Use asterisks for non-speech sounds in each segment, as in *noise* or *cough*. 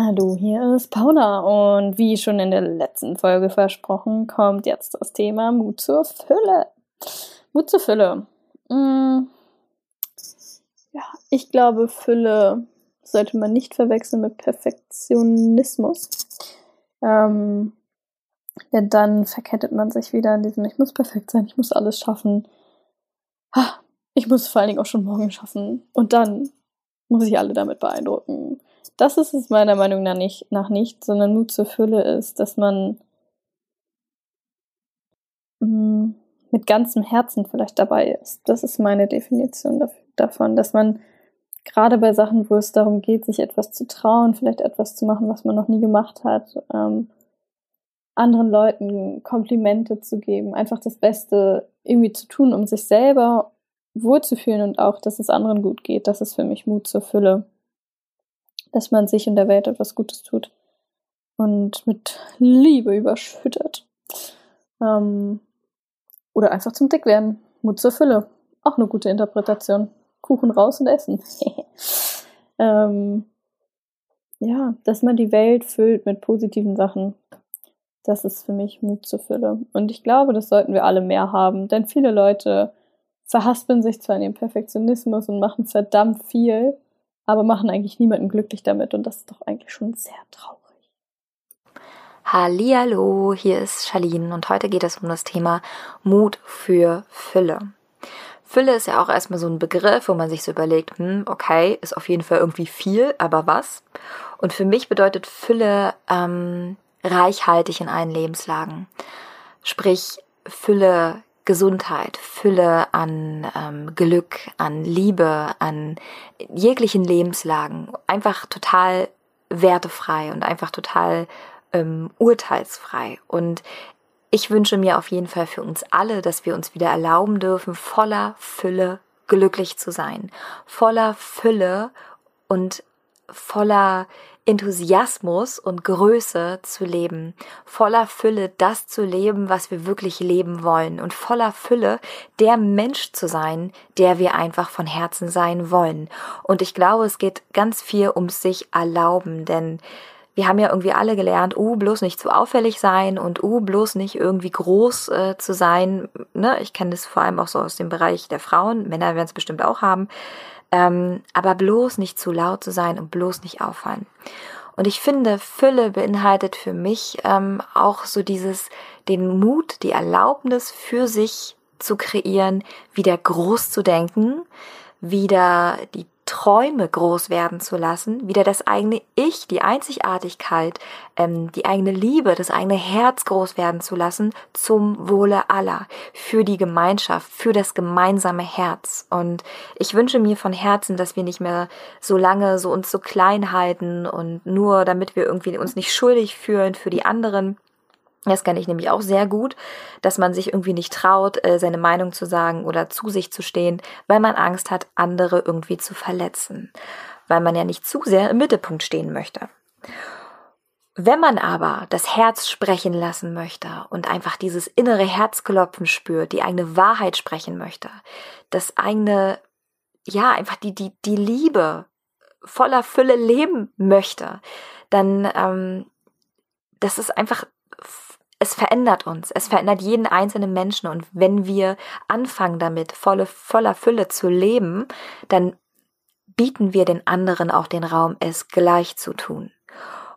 Hallo, hier ist Paula und wie schon in der letzten Folge versprochen, kommt jetzt das Thema Mut zur Fülle. Mut zur Fülle. Hm. Ja, ich glaube, Fülle sollte man nicht verwechseln mit Perfektionismus. Ähm, denn dann verkettet man sich wieder in diesem, ich muss perfekt sein, ich muss alles schaffen. Ich muss vor allen Dingen auch schon morgen schaffen. Und dann muss ich alle damit beeindrucken das ist es meiner Meinung nach nicht, nach nicht sondern Mut zur Fülle ist, dass man mm, mit ganzem Herzen vielleicht dabei ist. Das ist meine Definition davon, dass man gerade bei Sachen, wo es darum geht, sich etwas zu trauen, vielleicht etwas zu machen, was man noch nie gemacht hat, ähm, anderen Leuten Komplimente zu geben, einfach das Beste irgendwie zu tun, um sich selber wohlzufühlen und auch, dass es anderen gut geht. Das ist für mich Mut zur Fülle dass man sich in der Welt etwas Gutes tut und mit Liebe überschüttet. Ähm, oder einfach zum Dick werden. Mut zur Fülle. Auch eine gute Interpretation. Kuchen raus und essen. *laughs* ähm, ja, dass man die Welt füllt mit positiven Sachen. Das ist für mich Mut zur Fülle. Und ich glaube, das sollten wir alle mehr haben, denn viele Leute verhaspeln sich zwar in den Perfektionismus und machen verdammt viel, aber machen eigentlich niemanden glücklich damit und das ist doch eigentlich schon sehr traurig. Hallihallo, hier ist Charlene und heute geht es um das Thema Mut für Fülle. Fülle ist ja auch erstmal so ein Begriff, wo man sich so überlegt, hm, okay, ist auf jeden Fall irgendwie viel, aber was? Und für mich bedeutet Fülle ähm, reichhaltig in allen Lebenslagen. Sprich, Fülle Gesundheit, Fülle an ähm, Glück, an Liebe, an jeglichen Lebenslagen. Einfach total wertefrei und einfach total ähm, urteilsfrei. Und ich wünsche mir auf jeden Fall für uns alle, dass wir uns wieder erlauben dürfen, voller Fülle glücklich zu sein. Voller Fülle und voller Enthusiasmus und Größe zu leben, voller Fülle das zu leben, was wir wirklich leben wollen und voller Fülle der Mensch zu sein, der wir einfach von Herzen sein wollen. Und ich glaube, es geht ganz viel ums sich erlauben, denn wir haben ja irgendwie alle gelernt, uh, bloß nicht zu auffällig sein und uh, bloß nicht irgendwie groß äh, zu sein. Ne? Ich kenne das vor allem auch so aus dem Bereich der Frauen, Männer werden es bestimmt auch haben ähm, aber bloß nicht zu laut zu sein und bloß nicht auffallen. Und ich finde, Fülle beinhaltet für mich ähm, auch so dieses, den Mut, die Erlaubnis für sich zu kreieren, wieder groß zu denken, wieder die Träume groß werden zu lassen, wieder das eigene Ich, die Einzigartigkeit, ähm, die eigene Liebe, das eigene Herz groß werden zu lassen zum Wohle aller, für die Gemeinschaft, für das gemeinsame Herz. Und ich wünsche mir von Herzen, dass wir nicht mehr so lange so uns so klein halten und nur damit wir irgendwie uns nicht schuldig fühlen für die anderen, das kenne ich nämlich auch sehr gut, dass man sich irgendwie nicht traut, äh, seine Meinung zu sagen oder zu sich zu stehen, weil man Angst hat, andere irgendwie zu verletzen, weil man ja nicht zu sehr im Mittelpunkt stehen möchte. Wenn man aber das Herz sprechen lassen möchte und einfach dieses innere Herzklopfen spürt, die eigene Wahrheit sprechen möchte, das eigene, ja, einfach die, die, die Liebe voller Fülle leben möchte, dann, ähm, das ist einfach es verändert uns, es verändert jeden einzelnen Menschen und wenn wir anfangen damit, volle, voller Fülle zu leben, dann bieten wir den anderen auch den Raum, es gleich zu tun.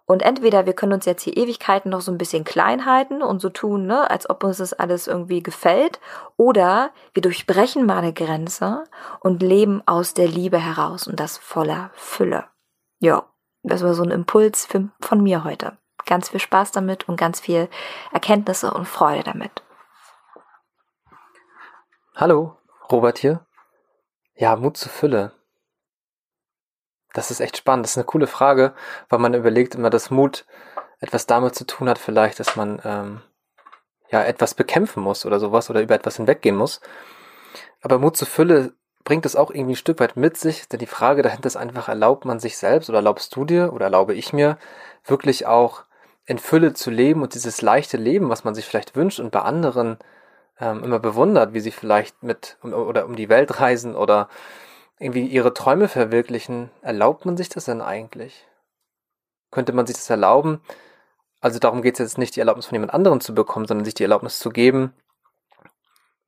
Und entweder wir können uns jetzt hier Ewigkeiten noch so ein bisschen klein halten und so tun, ne, als ob uns das alles irgendwie gefällt, oder wir durchbrechen mal eine Grenze und leben aus der Liebe heraus und das voller Fülle. Ja, das war so ein Impuls für, von mir heute. Ganz viel Spaß damit und ganz viel Erkenntnisse und Freude damit. Hallo, Robert hier. Ja, Mut zur Fülle. Das ist echt spannend. Das ist eine coole Frage, weil man überlegt immer, dass Mut etwas damit zu tun hat, vielleicht, dass man ähm, ja etwas bekämpfen muss oder sowas oder über etwas hinweggehen muss. Aber Mut zur Fülle bringt es auch irgendwie ein Stück weit mit sich, denn die Frage dahinter ist einfach, erlaubt man sich selbst oder erlaubst du dir oder erlaube ich mir wirklich auch in Fülle zu leben und dieses leichte Leben, was man sich vielleicht wünscht und bei anderen ähm, immer bewundert, wie sie vielleicht mit um, oder um die Welt *laughs* reisen oder irgendwie ihre Träume verwirklichen, erlaubt man sich das denn eigentlich? Könnte man sich das erlauben? Also darum geht es jetzt nicht, die Erlaubnis von jemand anderem zu bekommen, sondern sich die Erlaubnis zu geben,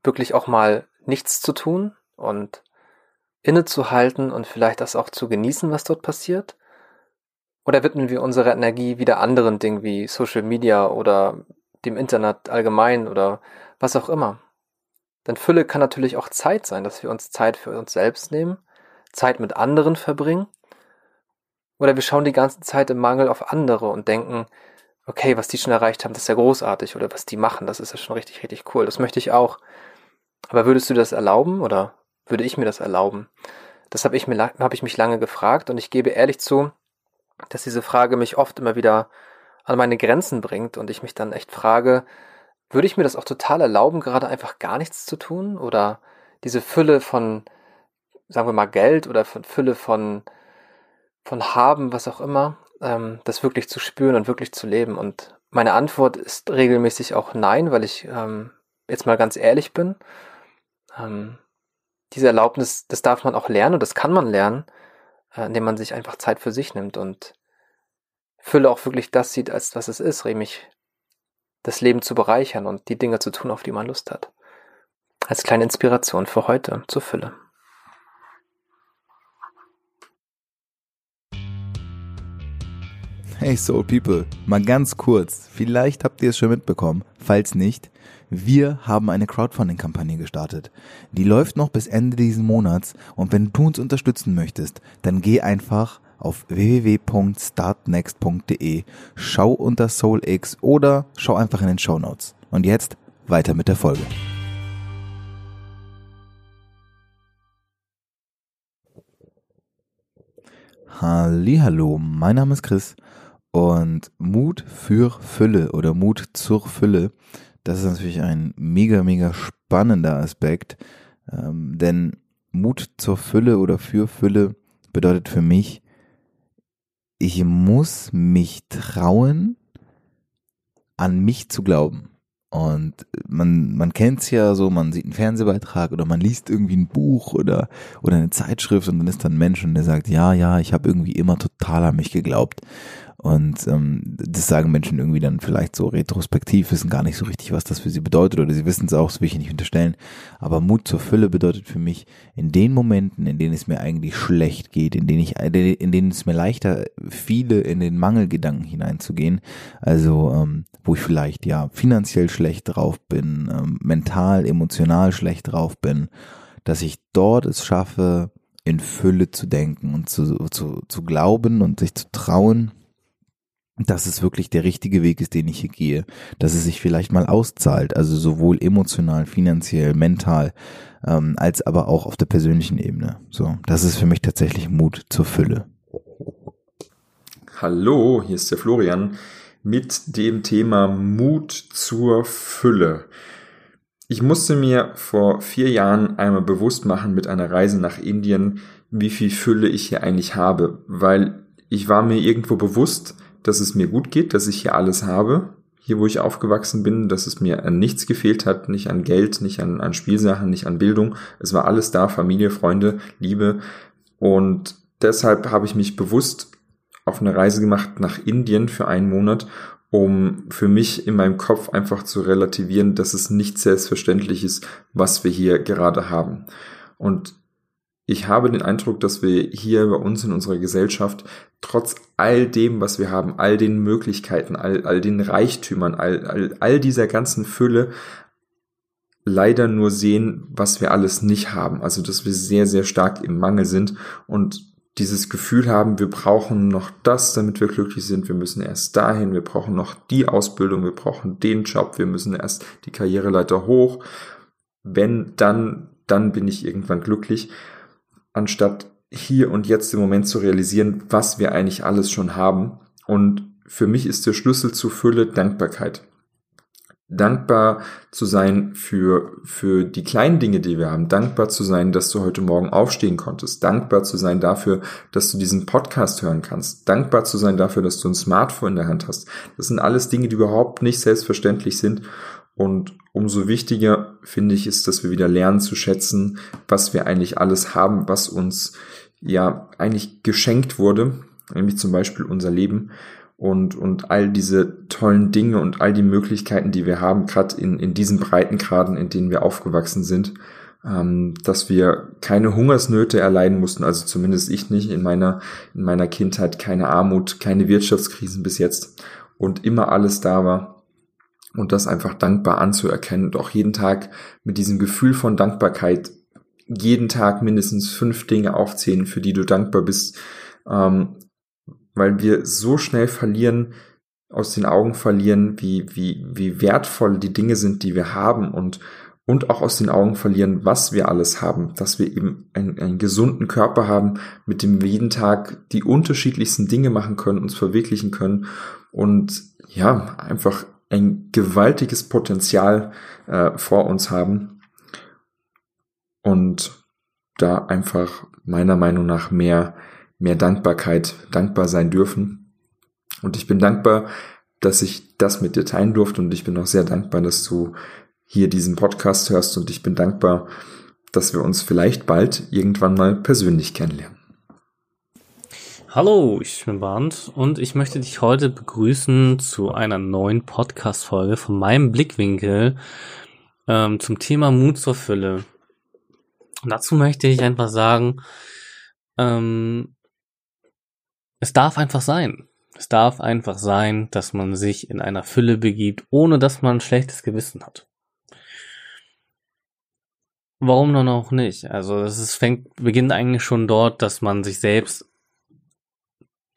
wirklich auch mal nichts zu tun und innezuhalten und vielleicht das auch zu genießen, was dort passiert? Oder widmen wir unsere Energie wieder anderen Dingen wie Social Media oder dem Internet allgemein oder was auch immer. Denn Fülle kann natürlich auch Zeit sein, dass wir uns Zeit für uns selbst nehmen, Zeit mit anderen verbringen. Oder wir schauen die ganze Zeit im Mangel auf andere und denken, okay, was die schon erreicht haben, das ist ja großartig. Oder was die machen, das ist ja schon richtig, richtig cool. Das möchte ich auch. Aber würdest du das erlauben oder würde ich mir das erlauben? Das habe ich, mir, hab ich mich lange gefragt und ich gebe ehrlich zu, dass diese Frage mich oft immer wieder an meine Grenzen bringt und ich mich dann echt frage, würde ich mir das auch total erlauben, gerade einfach gar nichts zu tun? Oder diese Fülle von, sagen wir mal, Geld oder von Fülle von, von Haben, was auch immer, ähm, das wirklich zu spüren und wirklich zu leben? Und meine Antwort ist regelmäßig auch nein, weil ich ähm, jetzt mal ganz ehrlich bin. Ähm, diese Erlaubnis, das darf man auch lernen und das kann man lernen, indem man sich einfach Zeit für sich nimmt und Fülle auch wirklich das sieht, als was es ist, nämlich das Leben zu bereichern und die Dinge zu tun, auf die man Lust hat. Als kleine Inspiration für heute zur Fülle. Hey Soul People, mal ganz kurz, vielleicht habt ihr es schon mitbekommen, falls nicht, wir haben eine Crowdfunding-Kampagne gestartet. Die läuft noch bis Ende diesen Monats und wenn du uns unterstützen möchtest, dann geh einfach auf www.startnext.de, schau unter SoulX oder schau einfach in den Show Notes. Und jetzt weiter mit der Folge. Hallo, mein Name ist Chris und Mut für Fülle oder Mut zur Fülle, das ist natürlich ein mega, mega spannender Aspekt, ähm, denn Mut zur Fülle oder für Fülle bedeutet für mich, ich muss mich trauen, an mich zu glauben. Und man, man kennt's ja so, man sieht einen Fernsehbeitrag oder man liest irgendwie ein Buch oder, oder eine Zeitschrift und dann ist da ein Mensch und der sagt, ja, ja, ich habe irgendwie immer total an mich geglaubt. Und ähm, das sagen Menschen irgendwie dann vielleicht so retrospektiv, wissen gar nicht so richtig, was das für sie bedeutet oder sie wissen es auch, das will ich nicht unterstellen. Aber Mut zur Fülle bedeutet für mich, in den Momenten, in denen es mir eigentlich schlecht geht, in denen ich, in denen es mir leichter viele in den Mangelgedanken hineinzugehen, also ähm, wo ich vielleicht ja finanziell schlecht drauf bin, ähm, mental, emotional schlecht drauf bin, dass ich dort es schaffe, in Fülle zu denken und zu, zu, zu glauben und sich zu trauen, dass es wirklich der richtige Weg ist, den ich hier gehe, dass es sich vielleicht mal auszahlt, also sowohl emotional, finanziell, mental, ähm, als aber auch auf der persönlichen Ebene. So, das ist für mich tatsächlich Mut zur Fülle. Hallo, hier ist der Florian mit dem Thema Mut zur Fülle. Ich musste mir vor vier Jahren einmal bewusst machen mit einer Reise nach Indien, wie viel Fülle ich hier eigentlich habe, weil ich war mir irgendwo bewusst, dass es mir gut geht, dass ich hier alles habe, hier wo ich aufgewachsen bin, dass es mir an nichts gefehlt hat, nicht an Geld, nicht an, an Spielsachen, nicht an Bildung. Es war alles da, Familie, Freunde, Liebe. Und deshalb habe ich mich bewusst auf eine Reise gemacht nach Indien für einen Monat, um für mich in meinem Kopf einfach zu relativieren, dass es nicht selbstverständlich ist, was wir hier gerade haben. Und ich habe den Eindruck, dass wir hier bei uns in unserer Gesellschaft trotz all dem, was wir haben, all den Möglichkeiten, all, all den Reichtümern, all, all, all dieser ganzen Fülle, leider nur sehen, was wir alles nicht haben. Also, dass wir sehr, sehr stark im Mangel sind und dieses Gefühl haben, wir brauchen noch das, damit wir glücklich sind. Wir müssen erst dahin, wir brauchen noch die Ausbildung, wir brauchen den Job, wir müssen erst die Karriereleiter hoch. Wenn dann, dann bin ich irgendwann glücklich, anstatt hier und jetzt im Moment zu realisieren, was wir eigentlich alles schon haben. Und für mich ist der Schlüssel zur Fülle Dankbarkeit dankbar zu sein für, für die kleinen Dinge, die wir haben, dankbar zu sein, dass du heute Morgen aufstehen konntest, dankbar zu sein dafür, dass du diesen Podcast hören kannst, dankbar zu sein dafür, dass du ein Smartphone in der Hand hast. Das sind alles Dinge, die überhaupt nicht selbstverständlich sind. Und umso wichtiger finde ich ist, dass wir wieder lernen zu schätzen, was wir eigentlich alles haben, was uns ja eigentlich geschenkt wurde, nämlich zum Beispiel unser Leben und, und all diese tollen Dinge und all die Möglichkeiten, die wir haben, gerade in, in diesen Breitengraden, in denen wir aufgewachsen sind, ähm, dass wir keine Hungersnöte erleiden mussten, also zumindest ich nicht. In meiner, in meiner Kindheit, keine Armut, keine Wirtschaftskrisen bis jetzt. Und immer alles da war. Und das einfach dankbar anzuerkennen und auch jeden Tag mit diesem Gefühl von Dankbarkeit jeden Tag mindestens fünf Dinge aufzählen, für die du dankbar bist, ähm, weil wir so schnell verlieren, aus den Augen verlieren, wie, wie, wie wertvoll die Dinge sind, die wir haben und, und auch aus den Augen verlieren, was wir alles haben, dass wir eben einen, einen gesunden Körper haben, mit dem wir jeden Tag die unterschiedlichsten Dinge machen können, uns verwirklichen können und ja, einfach ein gewaltiges Potenzial äh, vor uns haben und da einfach meiner Meinung nach mehr mehr Dankbarkeit, dankbar sein dürfen. Und ich bin dankbar, dass ich das mit dir teilen durfte und ich bin auch sehr dankbar, dass du hier diesen Podcast hörst und ich bin dankbar, dass wir uns vielleicht bald irgendwann mal persönlich kennenlernen. Hallo, ich bin Bernd und ich möchte dich heute begrüßen zu einer neuen Podcast-Folge von meinem Blickwinkel ähm, zum Thema Mut zur Fülle. Und dazu möchte ich einfach sagen, ähm, es darf einfach sein. Es darf einfach sein, dass man sich in einer Fülle begibt, ohne dass man ein schlechtes Gewissen hat. Warum dann auch nicht? Also es fängt, beginnt eigentlich schon dort, dass man sich selbst,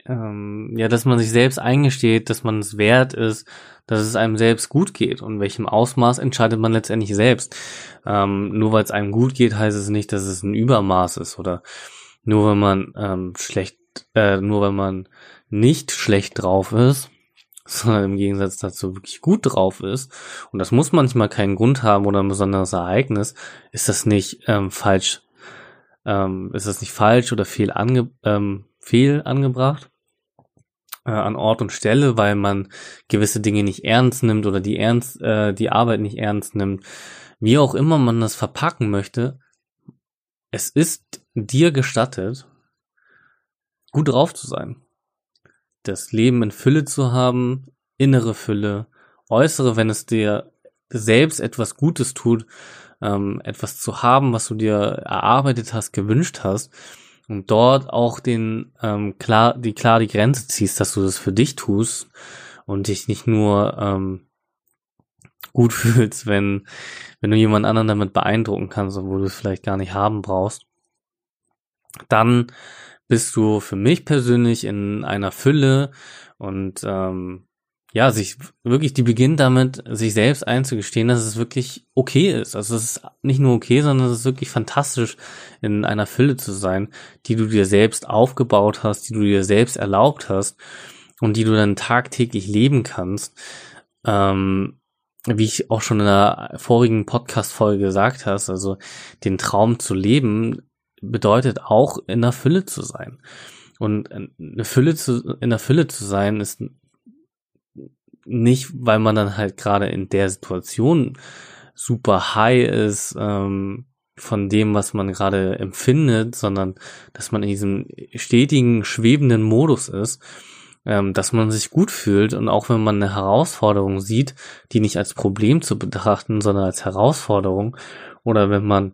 ähm, ja, dass man sich selbst eingesteht, dass man es wert ist, dass es einem selbst gut geht. Und welchem Ausmaß entscheidet man letztendlich selbst. Ähm, nur weil es einem gut geht, heißt es nicht, dass es ein Übermaß ist oder nur wenn man ähm, schlecht äh, nur wenn man nicht schlecht drauf ist, *laughs* sondern im Gegensatz dazu wirklich gut drauf ist, und das muss manchmal keinen Grund haben oder ein besonderes Ereignis, ist das nicht ähm, falsch, ähm, ist das nicht falsch oder fehl, ange ähm, fehl angebracht äh, an Ort und Stelle, weil man gewisse Dinge nicht ernst nimmt oder die ernst, äh, die Arbeit nicht ernst nimmt, wie auch immer man das verpacken möchte, es ist dir gestattet, gut drauf zu sein. Das Leben in Fülle zu haben, innere Fülle, äußere, wenn es dir selbst etwas Gutes tut, ähm, etwas zu haben, was du dir erarbeitet hast, gewünscht hast, und dort auch den ähm, klar die klar die Grenze ziehst, dass du das für dich tust und dich nicht nur ähm, gut *laughs* fühlst, wenn wenn du jemand anderen damit beeindrucken kannst, obwohl du es vielleicht gar nicht haben brauchst, dann bist du für mich persönlich in einer Fülle und ähm, ja, sich wirklich, die beginnt damit, sich selbst einzugestehen, dass es wirklich okay ist. Also es ist nicht nur okay, sondern es ist wirklich fantastisch, in einer Fülle zu sein, die du dir selbst aufgebaut hast, die du dir selbst erlaubt hast und die du dann tagtäglich leben kannst. Ähm, wie ich auch schon in der vorigen Podcast-Folge gesagt hast, also den Traum zu leben, bedeutet auch in der Fülle zu sein. Und eine Fülle zu, in der Fülle zu sein ist nicht, weil man dann halt gerade in der Situation super high ist ähm, von dem, was man gerade empfindet, sondern dass man in diesem stetigen, schwebenden Modus ist, ähm, dass man sich gut fühlt und auch wenn man eine Herausforderung sieht, die nicht als Problem zu betrachten, sondern als Herausforderung oder wenn man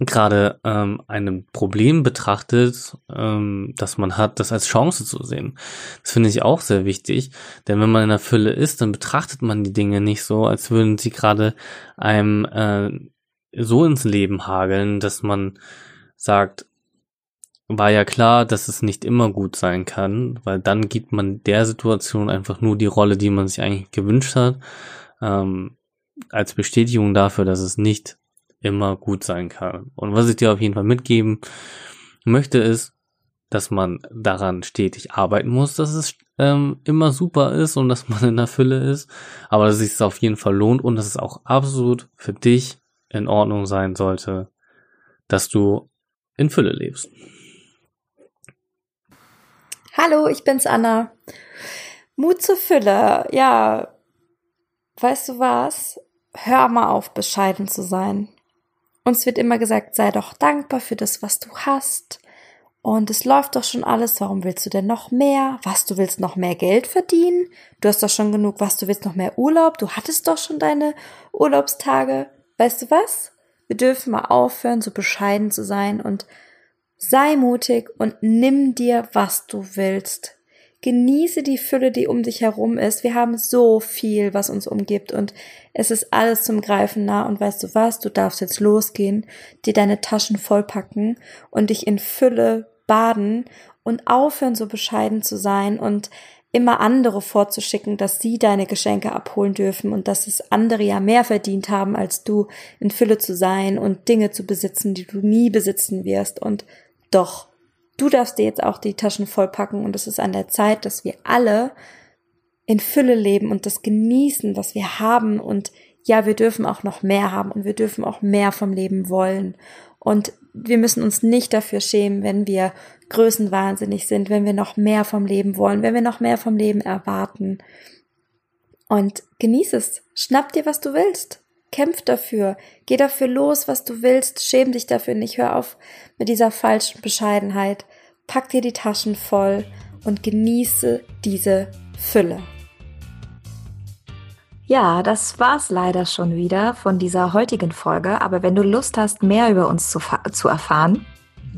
gerade ähm, ein Problem betrachtet, ähm, dass man hat, das als Chance zu sehen. Das finde ich auch sehr wichtig, denn wenn man in der Fülle ist, dann betrachtet man die Dinge nicht so, als würden sie gerade einem äh, so ins Leben hageln, dass man sagt, war ja klar, dass es nicht immer gut sein kann, weil dann gibt man der Situation einfach nur die Rolle, die man sich eigentlich gewünscht hat, ähm, als Bestätigung dafür, dass es nicht immer gut sein kann. Und was ich dir auf jeden Fall mitgeben möchte, ist, dass man daran stetig arbeiten muss, dass es ähm, immer super ist und dass *laughs* man in der Fülle ist, aber dass es sich auf jeden Fall lohnt und dass es auch absolut für dich in Ordnung sein sollte, dass du in Fülle lebst. Hallo, ich bin's Anna. Mut zur Fülle. Ja, weißt du was? Hör mal auf, bescheiden zu sein. Uns wird immer gesagt, sei doch dankbar für das, was du hast. Und es läuft doch schon alles. Warum willst du denn noch mehr? Was, du willst noch mehr Geld verdienen? Du hast doch schon genug. Was, du willst noch mehr Urlaub? Du hattest doch schon deine Urlaubstage. Weißt du was? Wir dürfen mal aufhören, so bescheiden zu sein und sei mutig und nimm dir, was du willst. Genieße die Fülle, die um dich herum ist. Wir haben so viel, was uns umgibt und es ist alles zum Greifen nah und weißt du was, du darfst jetzt losgehen, dir deine Taschen vollpacken und dich in Fülle baden und aufhören, so bescheiden zu sein und immer andere vorzuschicken, dass sie deine Geschenke abholen dürfen und dass es andere ja mehr verdient haben, als du in Fülle zu sein und Dinge zu besitzen, die du nie besitzen wirst. Und doch Du darfst dir jetzt auch die Taschen vollpacken und es ist an der Zeit, dass wir alle in Fülle leben und das genießen, was wir haben und ja, wir dürfen auch noch mehr haben und wir dürfen auch mehr vom Leben wollen. Und wir müssen uns nicht dafür schämen, wenn wir größenwahnsinnig sind, wenn wir noch mehr vom Leben wollen, wenn wir noch mehr vom Leben erwarten. Und genieß es. Schnapp dir, was du willst. Kämpf dafür. Geh dafür los, was du willst. Schäm dich dafür nicht. Hör auf mit dieser falschen Bescheidenheit. Pack dir die Taschen voll und genieße diese Fülle. Ja, das war's leider schon wieder von dieser heutigen Folge. Aber wenn du Lust hast, mehr über uns zu, zu erfahren,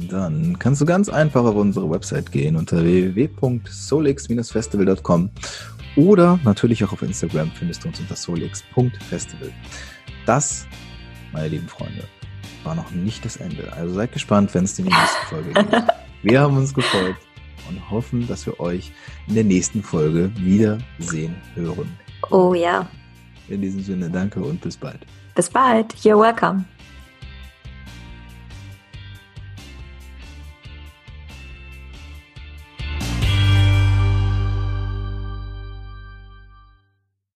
dann kannst du ganz einfach auf unsere Website gehen unter www.solix-festival.com oder natürlich auch auf Instagram findest du uns unter solix.festival. Das, meine lieben Freunde, war noch nicht das Ende. Also seid gespannt, wenn es in die nächste Folge geht. *laughs* Wir haben uns gefreut und hoffen, dass wir euch in der nächsten Folge wiedersehen hören. Oh ja. In diesem Sinne, danke und bis bald. Bis bald. You're welcome.